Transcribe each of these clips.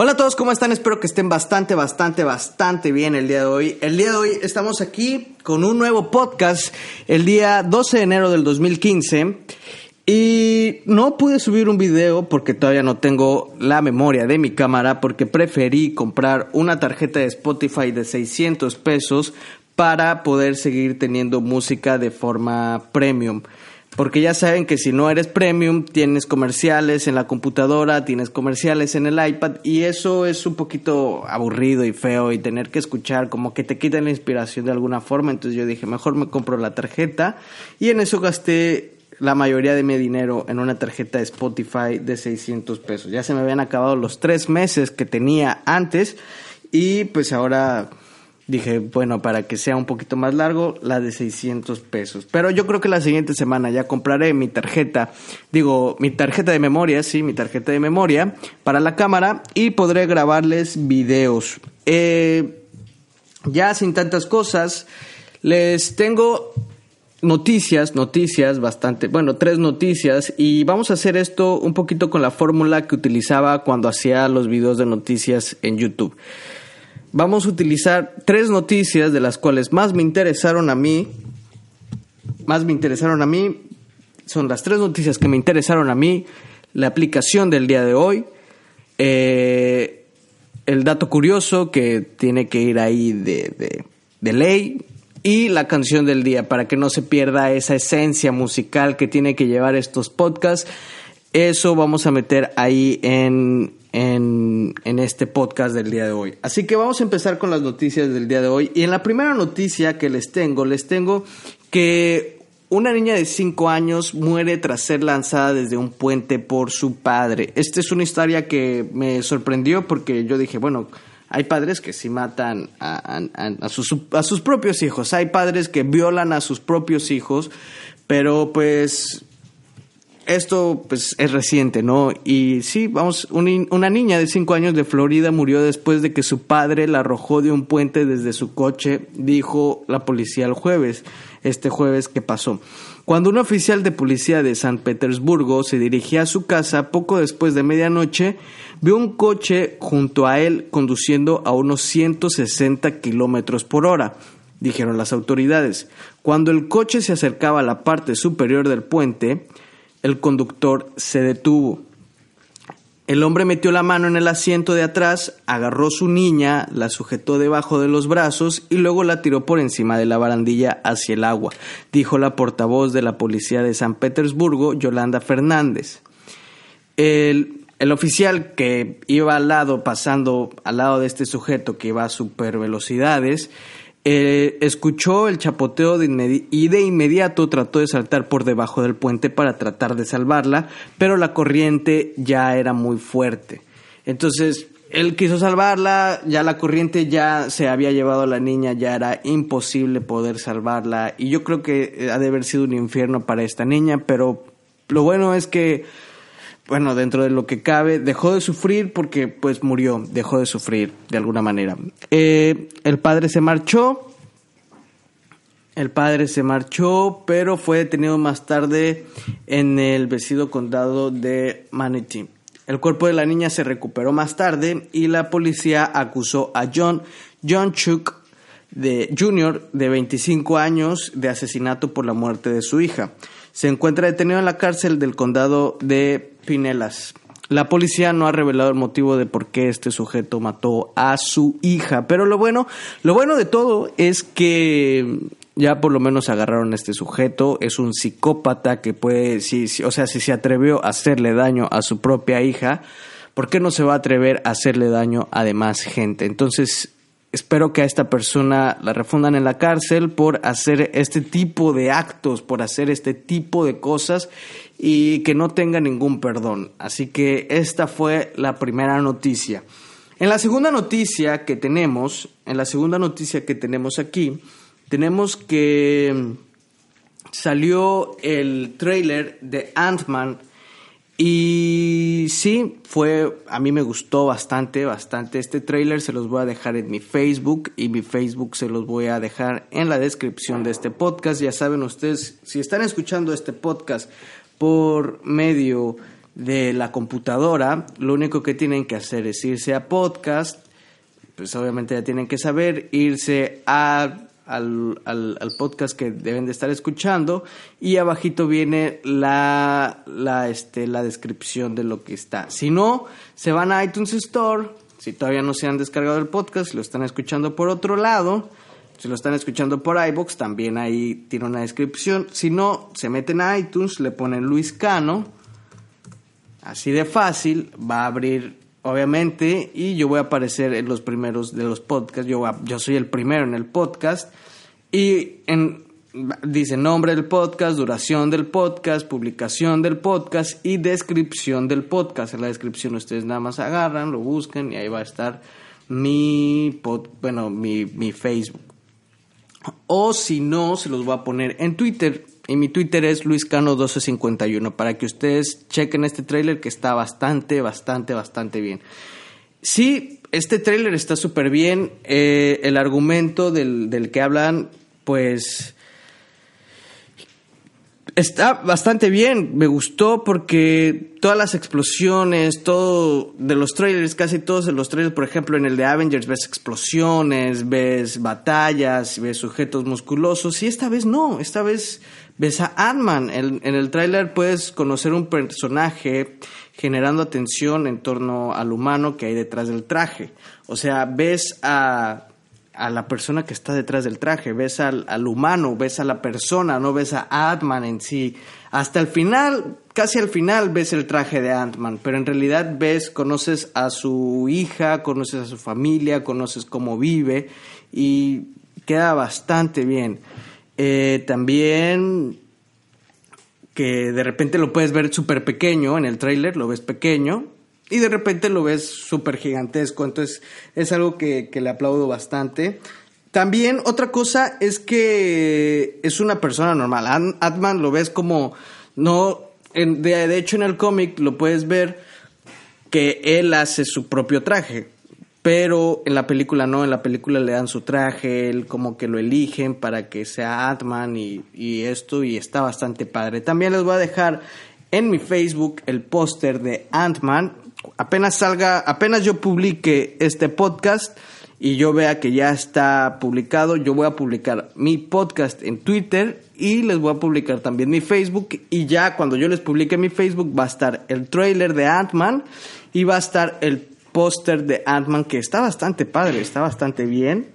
Hola a todos, ¿cómo están? Espero que estén bastante, bastante, bastante bien el día de hoy. El día de hoy estamos aquí con un nuevo podcast el día 12 de enero del 2015 y no pude subir un video porque todavía no tengo la memoria de mi cámara porque preferí comprar una tarjeta de Spotify de 600 pesos para poder seguir teniendo música de forma premium. Porque ya saben que si no eres premium, tienes comerciales en la computadora, tienes comerciales en el iPad y eso es un poquito aburrido y feo y tener que escuchar como que te quitan la inspiración de alguna forma. Entonces yo dije, mejor me compro la tarjeta y en eso gasté la mayoría de mi dinero en una tarjeta de Spotify de 600 pesos. Ya se me habían acabado los tres meses que tenía antes y pues ahora Dije, bueno, para que sea un poquito más largo, la de 600 pesos. Pero yo creo que la siguiente semana ya compraré mi tarjeta, digo, mi tarjeta de memoria, sí, mi tarjeta de memoria para la cámara y podré grabarles videos. Eh, ya sin tantas cosas, les tengo noticias, noticias bastante, bueno, tres noticias y vamos a hacer esto un poquito con la fórmula que utilizaba cuando hacía los videos de noticias en YouTube vamos a utilizar tres noticias de las cuales más me interesaron a mí. Más me interesaron a mí. Son las tres noticias que me interesaron a mí. La aplicación del día de hoy. Eh, el dato curioso que tiene que ir ahí de, de ley. Y la canción del día para que no se pierda esa esencia musical que tiene que llevar estos podcasts. Eso vamos a meter ahí en, en, este podcast del día de hoy. Así que vamos a empezar con las noticias del día de hoy. Y en la primera noticia que les tengo, les tengo que una niña de 5 años muere tras ser lanzada desde un puente por su padre. Esta es una historia que me sorprendió porque yo dije, bueno, hay padres que sí matan a, sus, a sus propios hijos, hay padres que violan a sus propios hijos, pero pues esto pues es reciente, ¿no? Y sí, vamos, una niña de 5 años de Florida murió después de que su padre la arrojó de un puente desde su coche, dijo la policía el jueves, este jueves que pasó. Cuando un oficial de policía de San Petersburgo se dirigía a su casa poco después de medianoche, vio un coche junto a él conduciendo a unos 160 kilómetros por hora dijeron las autoridades. Cuando el coche se acercaba a la parte superior del puente, el conductor se detuvo. El hombre metió la mano en el asiento de atrás, agarró su niña, la sujetó debajo de los brazos y luego la tiró por encima de la barandilla hacia el agua, dijo la portavoz de la policía de San Petersburgo, Yolanda Fernández. El, el oficial que iba al lado, pasando al lado de este sujeto que iba a super velocidades, eh, escuchó el chapoteo y de inmediato trató de saltar por debajo del puente para tratar de salvarla, pero la corriente ya era muy fuerte. Entonces, él quiso salvarla, ya la corriente ya se había llevado a la niña, ya era imposible poder salvarla y yo creo que ha de haber sido un infierno para esta niña, pero lo bueno es que bueno, dentro de lo que cabe, dejó de sufrir porque pues murió, dejó de sufrir de alguna manera. Eh, el padre se marchó, el padre se marchó, pero fue detenido más tarde en el vecino condado de Manatee. El cuerpo de la niña se recuperó más tarde y la policía acusó a John, John Chuck de Jr., de 25 años, de asesinato por la muerte de su hija. Se encuentra detenido en la cárcel del condado de Pinelas. La policía no ha revelado el motivo de por qué este sujeto mató a su hija, pero lo bueno, lo bueno de todo es que ya por lo menos agarraron a este sujeto, es un psicópata que puede, si, o sea, si se atrevió a hacerle daño a su propia hija, ¿por qué no se va a atrever a hacerle daño a demás gente? Entonces, espero que a esta persona la refundan en la cárcel por hacer este tipo de actos, por hacer este tipo de cosas y que no tenga ningún perdón. Así que esta fue la primera noticia. En la segunda noticia que tenemos, en la segunda noticia que tenemos aquí, tenemos que salió el trailer de Ant-Man y sí, fue, a mí me gustó bastante, bastante este trailer, se los voy a dejar en mi Facebook y mi Facebook se los voy a dejar en la descripción de este podcast. Ya saben ustedes, si están escuchando este podcast por medio de la computadora, lo único que tienen que hacer es irse a podcast, pues obviamente ya tienen que saber, irse a al, al, podcast que deben de estar escuchando y abajito viene la, la, este, la descripción de lo que está. Si no, se van a iTunes Store, si todavía no se han descargado el podcast, lo están escuchando por otro lado, si lo están escuchando por iBox, también ahí tiene una descripción. Si no, se meten a iTunes, le ponen Luis Cano, así de fácil, va a abrir obviamente, y yo voy a aparecer en los primeros de los podcasts. Yo, yo soy el primero en el podcast. Y en, dice nombre del podcast, duración del podcast, publicación del podcast y descripción del podcast. En la descripción ustedes nada más agarran, lo buscan y ahí va a estar mi, bueno, mi, mi Facebook. O si no, se los voy a poner en Twitter. Y mi Twitter es luiscano1251 para que ustedes chequen este trailer que está bastante, bastante, bastante bien. Sí, este trailer está súper bien. Eh, el argumento del, del que hablan, pues está bastante bien, me gustó porque todas las explosiones, todo de los trailers, casi todos de los trailers, por ejemplo, en el de Avengers ves explosiones, ves batallas, ves sujetos musculosos y esta vez no, esta vez ves a Ant-Man. En, el trailer puedes conocer un personaje generando atención en torno al humano que hay detrás del traje. O sea, ves a a la persona que está detrás del traje, ves al, al humano, ves a la persona, no ves a Ant-Man en sí. Hasta el final, casi al final ves el traje de Ant-Man, pero en realidad ves, conoces a su hija, conoces a su familia, conoces cómo vive y queda bastante bien. Eh, también que de repente lo puedes ver súper pequeño en el tráiler, lo ves pequeño, y de repente lo ves súper gigantesco. Entonces es algo que, le aplaudo bastante. También otra cosa es que es una persona normal. Atman lo ves como no, de, hecho en el cómic lo puedes ver que él hace su propio traje, pero en la película no, en la película le dan su traje, él como que lo eligen para que sea Atman y, y esto y está bastante padre. También les voy a dejar en mi Facebook el póster de Ant-Man apenas salga, apenas yo publique este podcast y yo vea que ya está publicado, yo voy a publicar mi podcast en Twitter y les voy a publicar también mi Facebook y ya cuando yo les publique mi Facebook va a estar el trailer de Ant-Man y va a estar el póster de Ant-Man que está bastante padre, está bastante bien.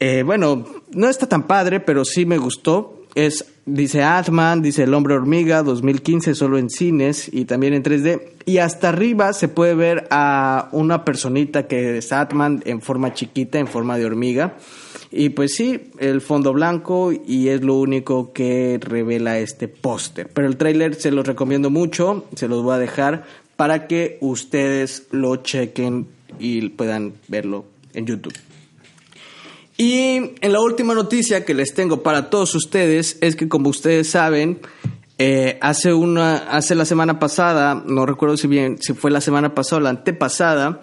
Eh, bueno, no está tan padre, pero sí me gustó es, dice Atman, dice El Hombre Hormiga 2015 solo en cines y también en 3D. Y hasta arriba se puede ver a una personita que es Atman en forma chiquita, en forma de hormiga. Y pues sí, el fondo blanco y es lo único que revela este póster. Pero el tráiler se los recomiendo mucho, se los voy a dejar para que ustedes lo chequen y puedan verlo en YouTube. Y en la última noticia que les tengo para todos ustedes es que como ustedes saben, eh, hace una, hace la semana pasada, no recuerdo si bien si fue la semana pasada o la antepasada,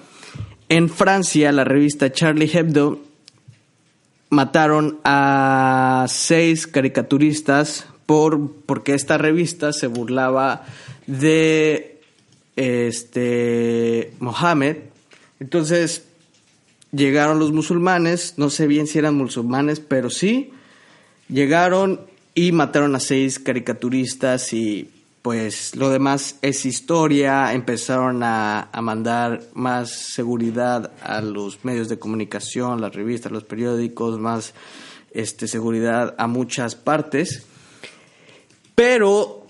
en Francia la revista Charlie Hebdo mataron a seis caricaturistas por porque esta revista se burlaba de este Mohammed. Entonces llegaron los musulmanes, no sé bien si eran musulmanes, pero sí, llegaron y mataron a seis caricaturistas y pues lo demás es historia, empezaron a, mandar más seguridad a los medios de comunicación, las revistas, los periódicos, más este, seguridad a muchas partes. Pero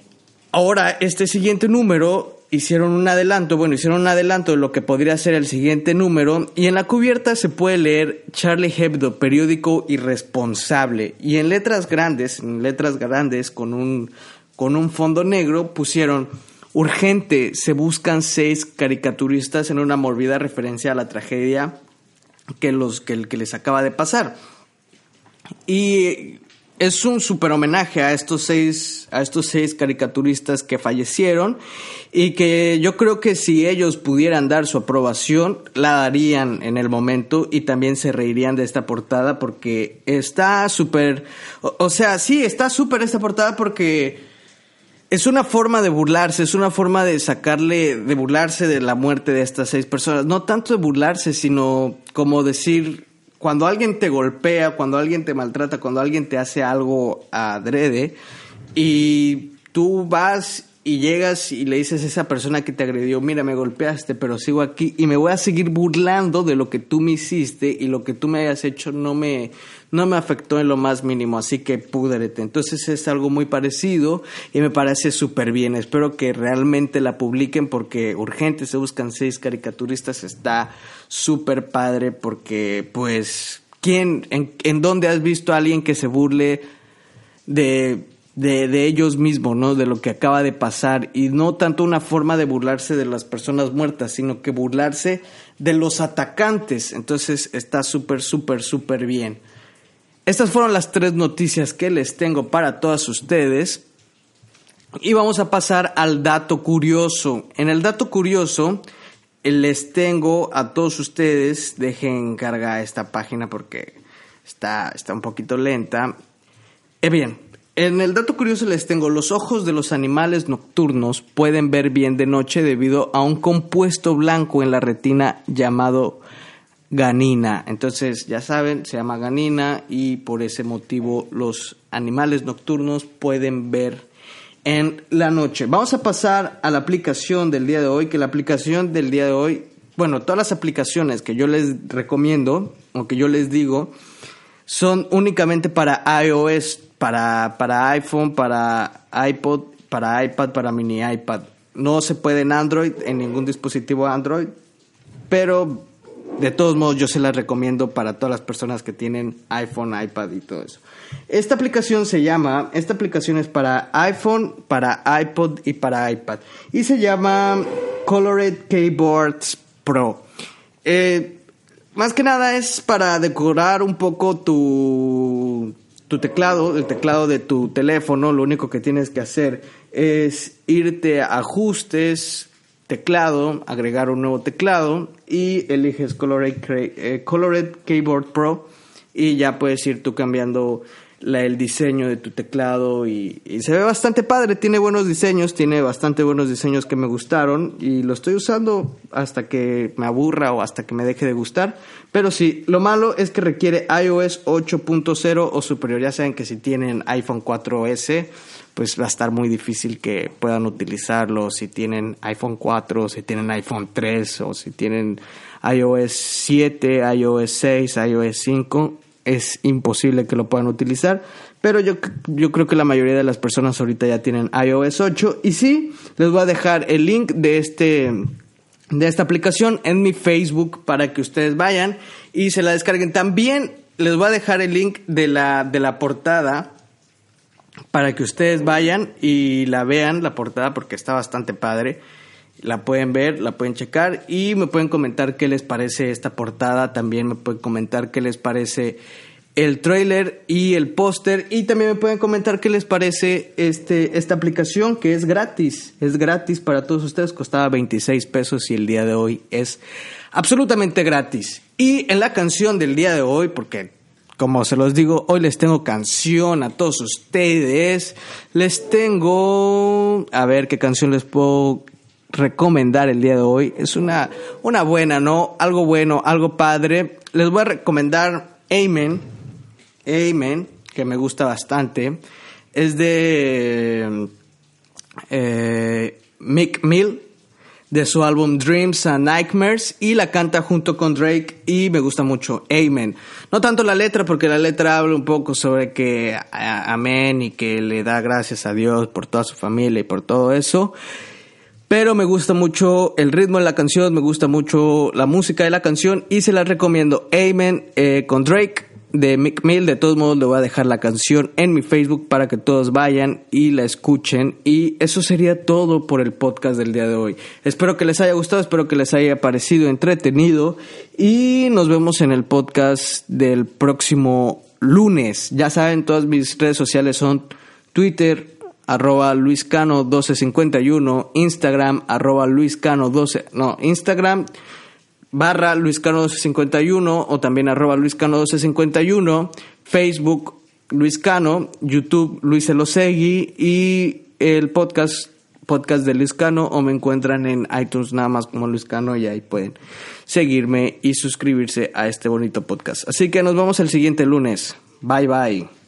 ahora este siguiente número hicieron un adelanto, bueno, hicieron un adelanto de lo que podría ser el siguiente número y en la cubierta se puede leer Charlie Hebdo, periódico irresponsable y en letras grandes, en letras grandes con un con un fondo negro pusieron urgente, se buscan seis caricaturistas en una morbida referencia a la tragedia que los que, que les acaba de pasar. Y es un super homenaje a estos seis, a estos seis caricaturistas que fallecieron y que yo creo que si ellos pudieran dar su aprobación, la darían en el momento y también se reirían de esta portada porque está súper, o, sea, sí, está súper esta portada porque es una forma de burlarse, es una forma de sacarle, de burlarse de la muerte de estas seis personas. No tanto de burlarse, sino como decir, cuando alguien te golpea, cuando alguien te maltrata, cuando alguien te hace algo adrede y tú vas y llegas y le dices a esa persona que te agredió, mira, me golpeaste, pero sigo aquí y me voy a seguir burlando de lo que tú me hiciste y lo que tú me hayas hecho no me, no me afectó en lo más mínimo, así que púdrete. Entonces es algo muy parecido y me parece súper bien. Espero que realmente la publiquen porque urgente se buscan seis caricaturistas, está súper padre porque pues, ¿quién, en, en dónde has visto a alguien que se burle de de, de, ellos mismos, ¿no? De lo que acaba de pasar y no tanto una forma de burlarse de las personas muertas, sino que burlarse de los atacantes. Entonces está súper, súper, súper bien. Estas fueron las tres noticias que les tengo para todas ustedes. Y vamos a pasar al dato curioso. En el dato curioso les tengo a todos ustedes, dejen cargar esta página porque está, está un poquito lenta. Eh bien, en el dato curioso les tengo, los ojos de los animales nocturnos pueden ver bien de noche debido a un compuesto blanco en la retina llamado ganina. Entonces, ya saben, se llama ganina y por ese motivo los animales nocturnos pueden ver en la noche. Vamos a pasar a la aplicación del día de hoy, que la aplicación del día de hoy, bueno, todas las aplicaciones que yo les recomiendo o que yo les digo son únicamente para iOS para, para iPhone, para iPod, para iPad, para mini iPad. No se puede en Android, en ningún dispositivo Android, pero de todos modos yo se la recomiendo para todas las personas que tienen iPhone, iPad y todo eso. Esta aplicación se llama, esta aplicación es para iPhone, para iPod y para iPad. Y se llama Colored Keyboards Pro. Eh, más que nada es para decorar un poco tu, tu teclado, el teclado de tu teléfono, lo único que tienes que hacer es irte a ajustes, teclado, agregar un nuevo teclado y eliges Colored, eh, Colored Keyboard Pro y ya puedes ir tú cambiando el diseño de tu teclado y, se ve bastante padre, tiene buenos diseños, tiene bastante buenos diseños que me gustaron y lo estoy usando hasta que me aburra o hasta que me deje de gustar. Pero sí, lo malo es que requiere iOS 8.0 o superior. Ya saben que si tienen iPhone 4S, pues va a estar muy difícil que puedan utilizarlo. Si tienen iPhone 4, si tienen iPhone 3 o si tienen iOS 7, iOS 6, iOS 5, es imposible que lo puedan utilizar. Pero yo, yo creo que la mayoría de las personas ahorita ya tienen iOS 8. Y sí, les voy a dejar el link de este de esta aplicación en mi Facebook para que ustedes vayan y se la descarguen. También les voy a dejar el link de la, de la portada para que ustedes vayan y la vean, la portada, porque está bastante padre. La pueden ver, la pueden checar y me pueden comentar qué les parece esta portada. También me pueden comentar qué les parece el trailer y el póster. Y también me pueden comentar qué les parece este, esta aplicación que es gratis. Es gratis para todos ustedes. Costaba 26 pesos y el día de hoy es absolutamente gratis. Y en la canción del día de hoy, porque como se los digo, hoy les tengo canción a todos ustedes. Les tengo... A ver qué canción les puedo recomendar el día de hoy. Es una, una buena, ¿no? Algo bueno, algo padre. Les voy a recomendar Amen Amen, que me gusta bastante, es de eh, Mick Mill, de su álbum Dreams and Nightmares, y la canta junto con Drake y me gusta mucho, Amen. No tanto la letra, porque la letra habla un poco sobre que amén y que le da gracias a Dios por toda su familia y por todo eso. Pero me gusta mucho el ritmo de la canción, me gusta mucho la música de la canción y se la recomiendo. Amen eh, con Drake de Mick Mill. De todos modos, le voy a dejar la canción en mi Facebook para que todos vayan y la escuchen. Y eso sería todo por el podcast del día de hoy. Espero que les haya gustado, espero que les haya parecido entretenido. Y nos vemos en el podcast del próximo lunes. Ya saben, todas mis redes sociales son Twitter, arroba luiscano1251, Instagram, arroba luiscano12, no, Instagram barra luiscano1251 o también arroba luiscano1251, Facebook Luis Cano, YouTube Luis Elosegui y el podcast podcast de Luis Cano o me encuentran en iTunes nada más como Luis Cano y ahí pueden seguirme y suscribirse a este bonito podcast. Así que nos vemos el siguiente lunes. Bye bye.